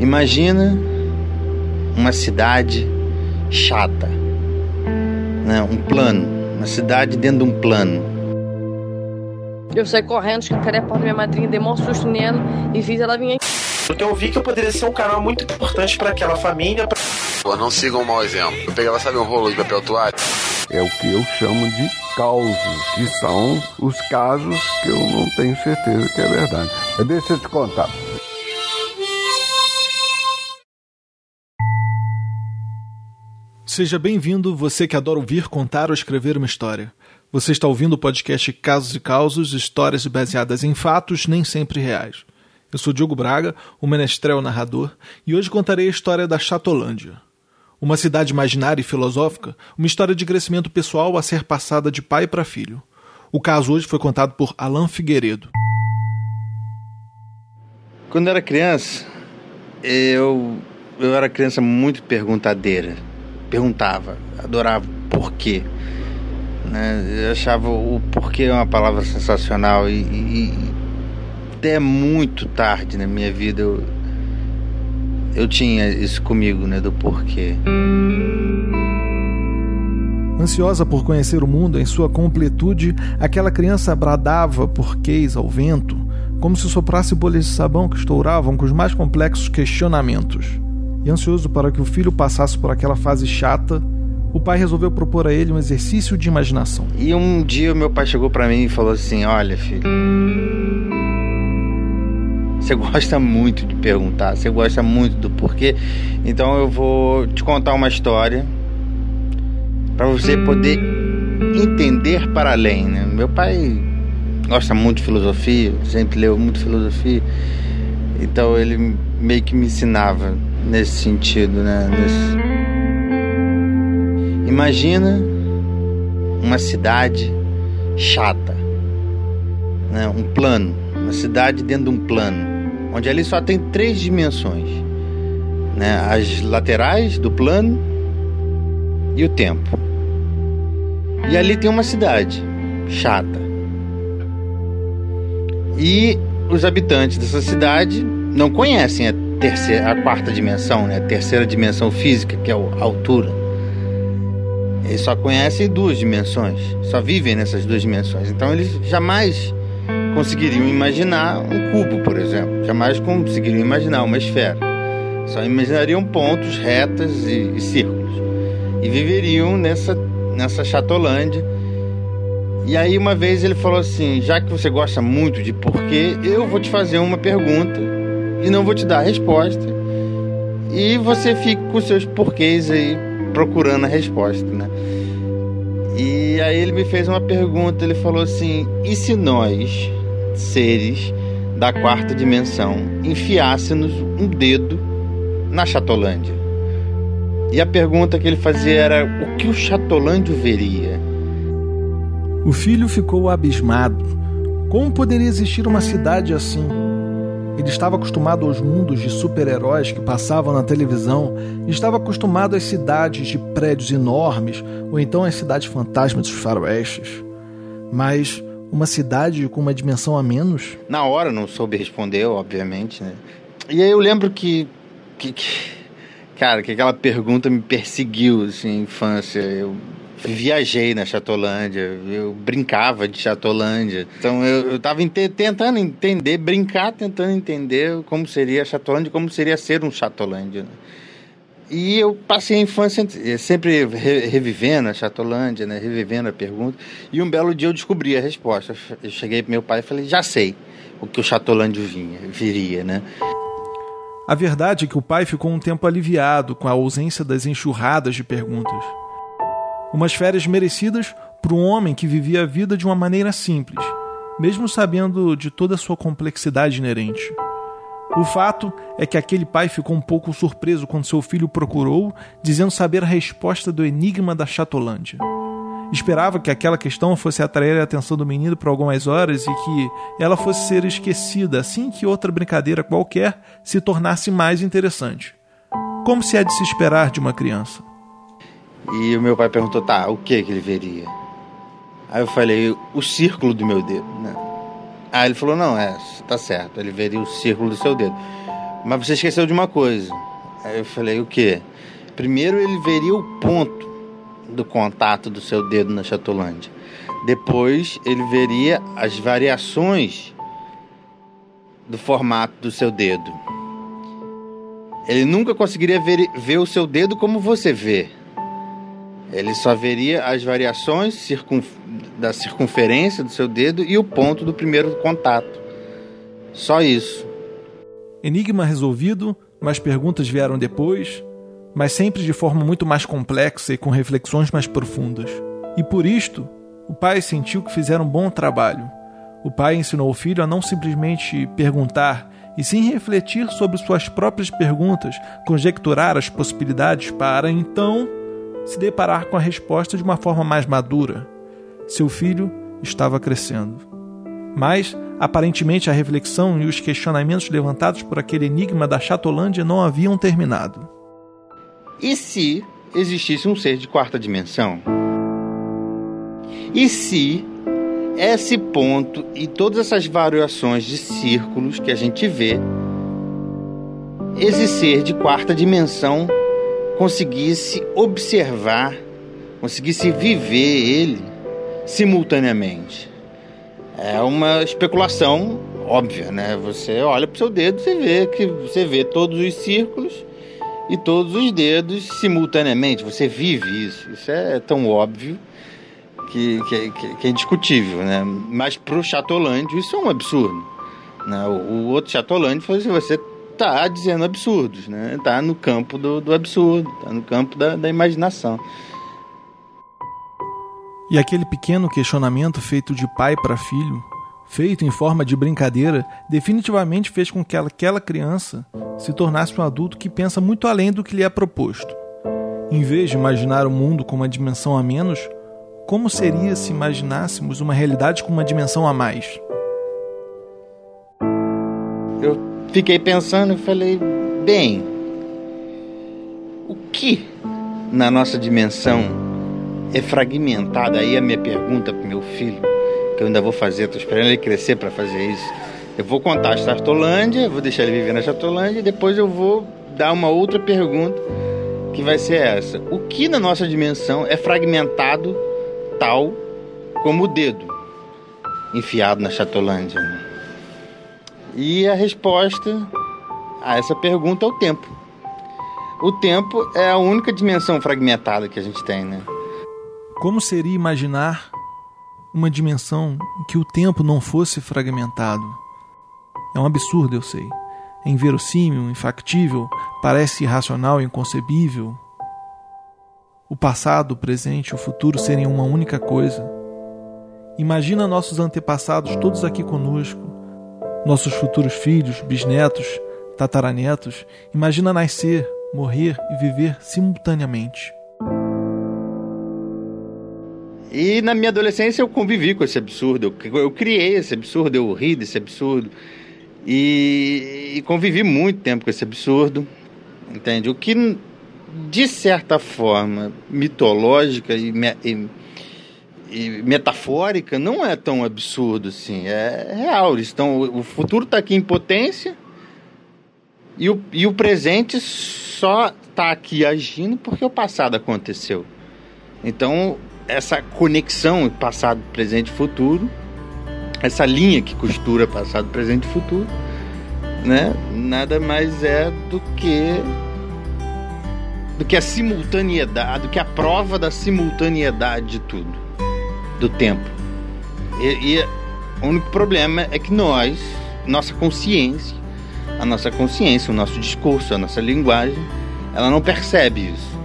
Imagina uma cidade chata, né? um plano, uma cidade dentro de um plano. Eu saí correndo, escancarei a porta da minha madrinha, dei um susto nela e fiz ela vir aqui. Então eu vi que eu poderia ser um canal muito importante para aquela família. Pra... Pô, não sigam um mau exemplo. Eu pegava, sabe, um rolo de papel toalha? É o que eu chamo de causos, que são os casos que eu não tenho certeza que é verdade. Deixa eu te contar. Seja bem-vindo, você que adora ouvir, contar ou escrever uma história. Você está ouvindo o podcast Casos e Causos, histórias baseadas em fatos nem sempre reais. Eu sou Diogo Braga, o menestrel narrador, e hoje contarei a história da Chatolândia. Uma cidade imaginária e filosófica, uma história de crescimento pessoal a ser passada de pai para filho. O caso hoje foi contado por Alain Figueiredo. Quando eu era criança, eu, eu era criança muito perguntadeira perguntava, adorava por quê. Né? Eu achava o porquê uma palavra sensacional e, e, até muito tarde na minha vida eu, eu tinha isso comigo, né, do porquê. Ansiosa por conhecer o mundo em sua completude, aquela criança bradava porquês ao vento, como se soprasse bolhas de sabão que estouravam com os mais complexos questionamentos e ansioso para que o filho passasse por aquela fase chata, o pai resolveu propor a ele um exercício de imaginação. E um dia meu pai chegou para mim e falou assim: Olha, filho, você gosta muito de perguntar, você gosta muito do porquê, então eu vou te contar uma história para você poder entender para além. Né? Meu pai gosta muito de filosofia, sempre leu muito filosofia, então ele meio que me ensinava nesse sentido, né? Nesse... Imagina uma cidade chata, né? Um plano, uma cidade dentro de um plano, onde ali só tem três dimensões, né? As laterais do plano e o tempo. E ali tem uma cidade chata. E os habitantes dessa cidade não conhecem a terceira, a quarta dimensão, né? A terceira dimensão física, que é a altura. Eles só conhecem duas dimensões, só vivem nessas duas dimensões. Então eles jamais conseguiriam imaginar um cubo, por exemplo. Jamais conseguiriam imaginar uma esfera. Só imaginariam pontos, retas e, e círculos. E viveriam nessa, nessa chatolândia. E aí uma vez ele falou assim, já que você gosta muito de porquê, eu vou te fazer uma pergunta e não vou te dar a resposta. E você fica com seus porquês aí procurando a resposta, né? E aí ele me fez uma pergunta, ele falou assim: "E se nós, seres da quarta dimensão, enfiássemos um dedo na Chatolândia?" E a pergunta que ele fazia era: "O que o Chatolândio veria?" O filho ficou abismado. Como poderia existir uma cidade assim? Ele estava acostumado aos mundos de super-heróis que passavam na televisão, estava acostumado às cidades de prédios enormes ou então às cidades fantasmas dos faroestes. Mas uma cidade com uma dimensão a menos? Na hora não soube responder, obviamente, né? E aí eu lembro que, que, que cara, que aquela pergunta me perseguiu assim, infância. Eu viajei na Chatolândia, eu brincava de Chatolândia. Então eu, eu tava ente tentando entender, brincar, tentando entender como seria a Chatolândia, como seria ser um Chatolândia. Né? E eu passei a infância sempre re revivendo a Chatolândia, né? revivendo a pergunta. E um belo dia eu descobri a resposta. Eu cheguei para meu pai e falei: já sei o que o Chatolândia vinha, viria, né? A verdade é que o pai ficou um tempo aliviado com a ausência das enxurradas de perguntas. Umas férias merecidas para um homem que vivia a vida de uma maneira simples, mesmo sabendo de toda a sua complexidade inerente. O fato é que aquele pai ficou um pouco surpreso quando seu filho procurou, dizendo saber a resposta do enigma da Chatolândia. Esperava que aquela questão fosse atrair a atenção do menino por algumas horas e que ela fosse ser esquecida assim que outra brincadeira qualquer se tornasse mais interessante. Como se é de se esperar de uma criança. E o meu pai perguntou, tá, o que que ele veria? Aí eu falei, o círculo do meu dedo, né? Aí ele falou, não, é, tá certo, ele veria o círculo do seu dedo. Mas você esqueceu de uma coisa. Aí eu falei, o quê? Primeiro ele veria o ponto do contato do seu dedo na chatolândia. Depois ele veria as variações do formato do seu dedo. Ele nunca conseguiria ver, ver o seu dedo como você vê. Ele só veria as variações circun, da circunferência do seu dedo e o ponto do primeiro contato. Só isso. Enigma resolvido, mas perguntas vieram depois, mas sempre de forma muito mais complexa e com reflexões mais profundas. E por isto, o pai sentiu que fizeram um bom trabalho. O pai ensinou o filho a não simplesmente perguntar, e sim refletir sobre suas próprias perguntas, conjecturar as possibilidades para então se deparar com a resposta de uma forma mais madura. Seu filho estava crescendo. Mas, aparentemente, a reflexão e os questionamentos levantados por aquele enigma da Chatolândia não haviam terminado. E se existisse um ser de quarta dimensão? E se esse ponto e todas essas variações de círculos que a gente vê, esse ser de quarta dimensão conseguisse observar, conseguisse viver ele simultaneamente. É uma especulação óbvia, né? Você olha para o seu dedo, você vê que você vê todos os círculos e todos os dedos simultaneamente. Você vive isso. Isso é tão óbvio que, que, que é indiscutível, né? Mas para o Chatolândio isso é um absurdo. Né? O, o outro Chatolândio foi assim, você tá dizendo absurdos, né? Tá no campo do, do absurdo, tá no campo da, da imaginação. E aquele pequeno questionamento feito de pai para filho, feito em forma de brincadeira, definitivamente fez com que aquela criança se tornasse um adulto que pensa muito além do que lhe é proposto. Em vez de imaginar o mundo com uma dimensão a menos, como seria se imaginássemos uma realidade com uma dimensão a mais? Eu fiquei pensando e falei, bem, o que na nossa dimensão é fragmentado? Aí a minha pergunta para meu filho, que eu ainda vou fazer, estou esperando ele crescer para fazer isso. Eu vou contar a Chartolândia, vou deixar ele viver na Chartolândia e depois eu vou dar uma outra pergunta que vai ser essa: o que na nossa dimensão é fragmentado tal como o dedo enfiado na Chatolândia. E a resposta a essa pergunta é o tempo. O tempo é a única dimensão fragmentada que a gente tem, né? Como seria imaginar uma dimensão em que o tempo não fosse fragmentado? É um absurdo, eu sei. É inverossímil, infactível, parece irracional, inconcebível, o passado, o presente e o futuro serem uma única coisa. Imagina nossos antepassados todos aqui conosco, nossos futuros filhos, bisnetos, tataranetos. Imagina nascer, morrer e viver simultaneamente. E na minha adolescência eu convivi com esse absurdo, eu, criei esse absurdo, eu ri desse absurdo. E, e convivi muito tempo com esse absurdo, entende? O que de certa forma, mitológica e, e, e, metafórica, não é tão absurdo assim. É real. Estão, o futuro está aqui em potência e o, e o presente só está aqui agindo porque o passado aconteceu. Então, essa conexão passado, presente e futuro, essa linha que costura passado, presente e futuro, né, nada mais é do que do que a simultaneidade, do que a prova da simultaneidade de tudo, do tempo. E, e o único problema é que nós, nossa consciência, a nossa consciência, o nosso discurso, a nossa linguagem, ela não percebe isso.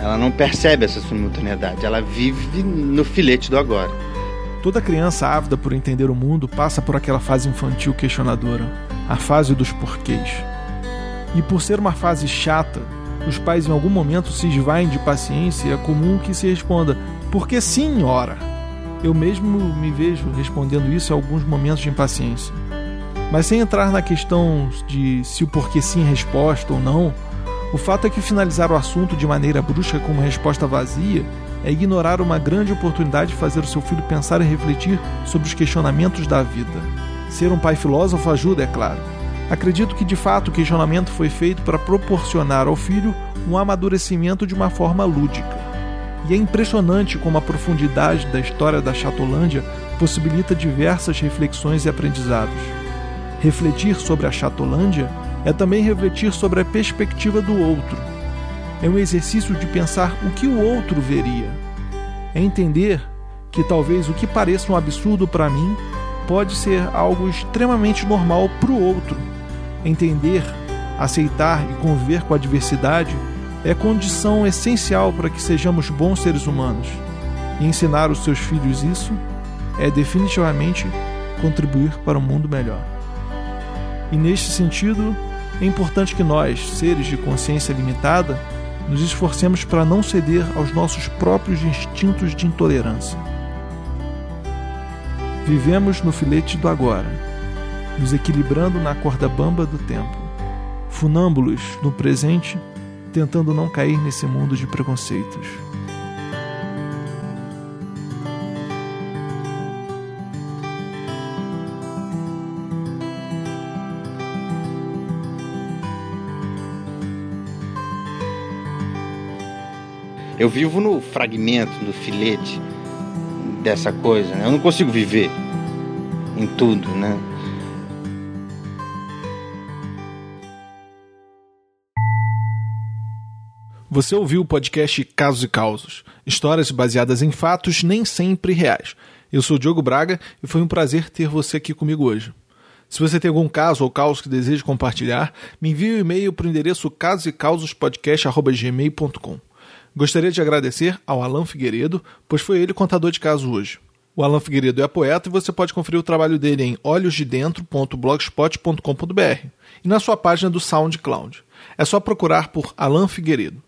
Ela não percebe essa simultaneidade, ela vive no filete do agora. Toda criança ávida por entender o mundo passa por aquela fase infantil questionadora, a fase dos porquês. E por ser uma fase chata, os pais em algum momento se esvaem de paciência e é comum que se responda: Porque sim, ora. Eu mesmo me vejo respondendo isso em alguns momentos de impaciência. Mas sem entrar na questão de se o porquê sim é resposta ou não, o fato é que finalizar o assunto de maneira brusca com uma resposta vazia é ignorar uma grande oportunidade de fazer o seu filho pensar e refletir sobre os questionamentos da vida. Ser um pai filósofo ajuda, é claro, Acredito que de fato o questionamento foi feito para proporcionar ao filho um amadurecimento de uma forma lúdica. E é impressionante como a profundidade da história da Chatolândia possibilita diversas reflexões e aprendizados. Refletir sobre a Chatolândia é também refletir sobre a perspectiva do outro. É um exercício de pensar o que o outro veria. É entender que talvez o que pareça um absurdo para mim pode ser algo extremamente normal para o outro. Entender, aceitar e conviver com a diversidade é condição essencial para que sejamos bons seres humanos. E ensinar os seus filhos isso é definitivamente contribuir para um mundo melhor. E neste sentido, é importante que nós, seres de consciência limitada, nos esforcemos para não ceder aos nossos próprios instintos de intolerância. Vivemos no filete do agora, nos equilibrando na corda bamba do tempo, funâmbulos no presente, tentando não cair nesse mundo de preconceitos. Eu vivo no fragmento, no filete dessa coisa, né? Eu não consigo viver em tudo, né? Você ouviu o podcast Casos e Causos, histórias baseadas em fatos nem sempre reais. Eu sou o Diogo Braga e foi um prazer ter você aqui comigo hoje. Se você tem algum caso ou caos que deseja compartilhar, me envie um e-mail para o endereço casosecausospodcast.gmail.com. Gostaria de agradecer ao Alan Figueiredo, pois foi ele contador de caso hoje. O Alan Figueiredo é poeta e você pode conferir o trabalho dele em olhosdedentro.blogspot.com.br e na sua página do SoundCloud. É só procurar por Alan Figueiredo.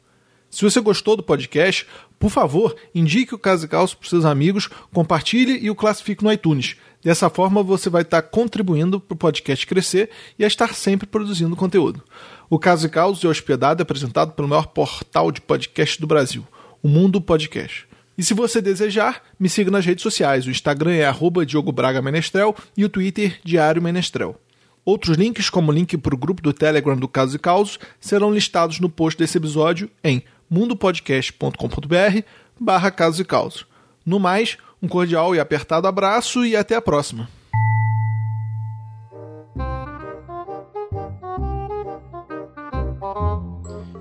Se você gostou do podcast, por favor, indique o Caso e Caos para seus amigos, compartilhe e o classifique no iTunes. Dessa forma, você vai estar contribuindo para o podcast crescer e a estar sempre produzindo conteúdo. O Caso e Caos é hospedado e apresentado pelo maior portal de podcast do Brasil, o Mundo Podcast. E se você desejar, me siga nas redes sociais. O Instagram é arroba Diogo Braga Menestrel e o Twitter Diário Menestrel. Outros links, como o link para o grupo do Telegram do Caso e Caos, serão listados no post desse episódio em mundopodcast.com.br barra Casos e Caos. No mais, um cordial e apertado abraço e até a próxima.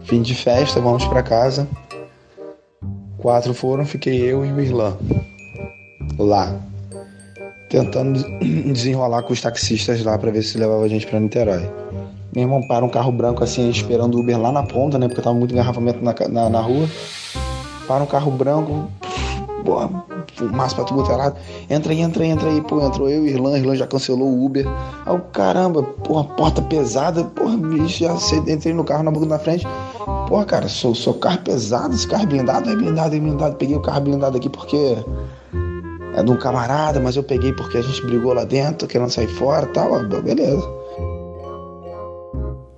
Fim de festa, vamos para casa. Quatro foram, fiquei eu e o Irlã. Lá. Tentando desenrolar com os taxistas lá para ver se levava a gente para Niterói. Meu irmão para um carro branco assim, esperando o Uber lá na ponta, né? Porque tava muito engarrafamento na, na, na rua. Para um carro branco, porra, fumaça pra tudo é lado. Entra aí, entra aí, entra aí. Pô, entrou eu Irlã, Irlã já cancelou o Uber. Aí o caramba, porra, porta pesada. Porra, bicho, já entrei no carro na boca na frente. Porra, cara, sou, sou carro pesado, esse carro é blindado, é blindado, é blindado. Peguei o carro blindado aqui porque é de um camarada, mas eu peguei porque a gente brigou lá dentro, querendo sair fora tal. Beleza.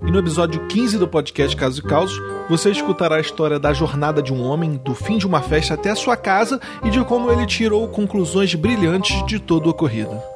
E no episódio 15 do podcast Casos e Causos, você escutará a história da jornada de um homem, do fim de uma festa até a sua casa e de como ele tirou conclusões brilhantes de todo o ocorrido.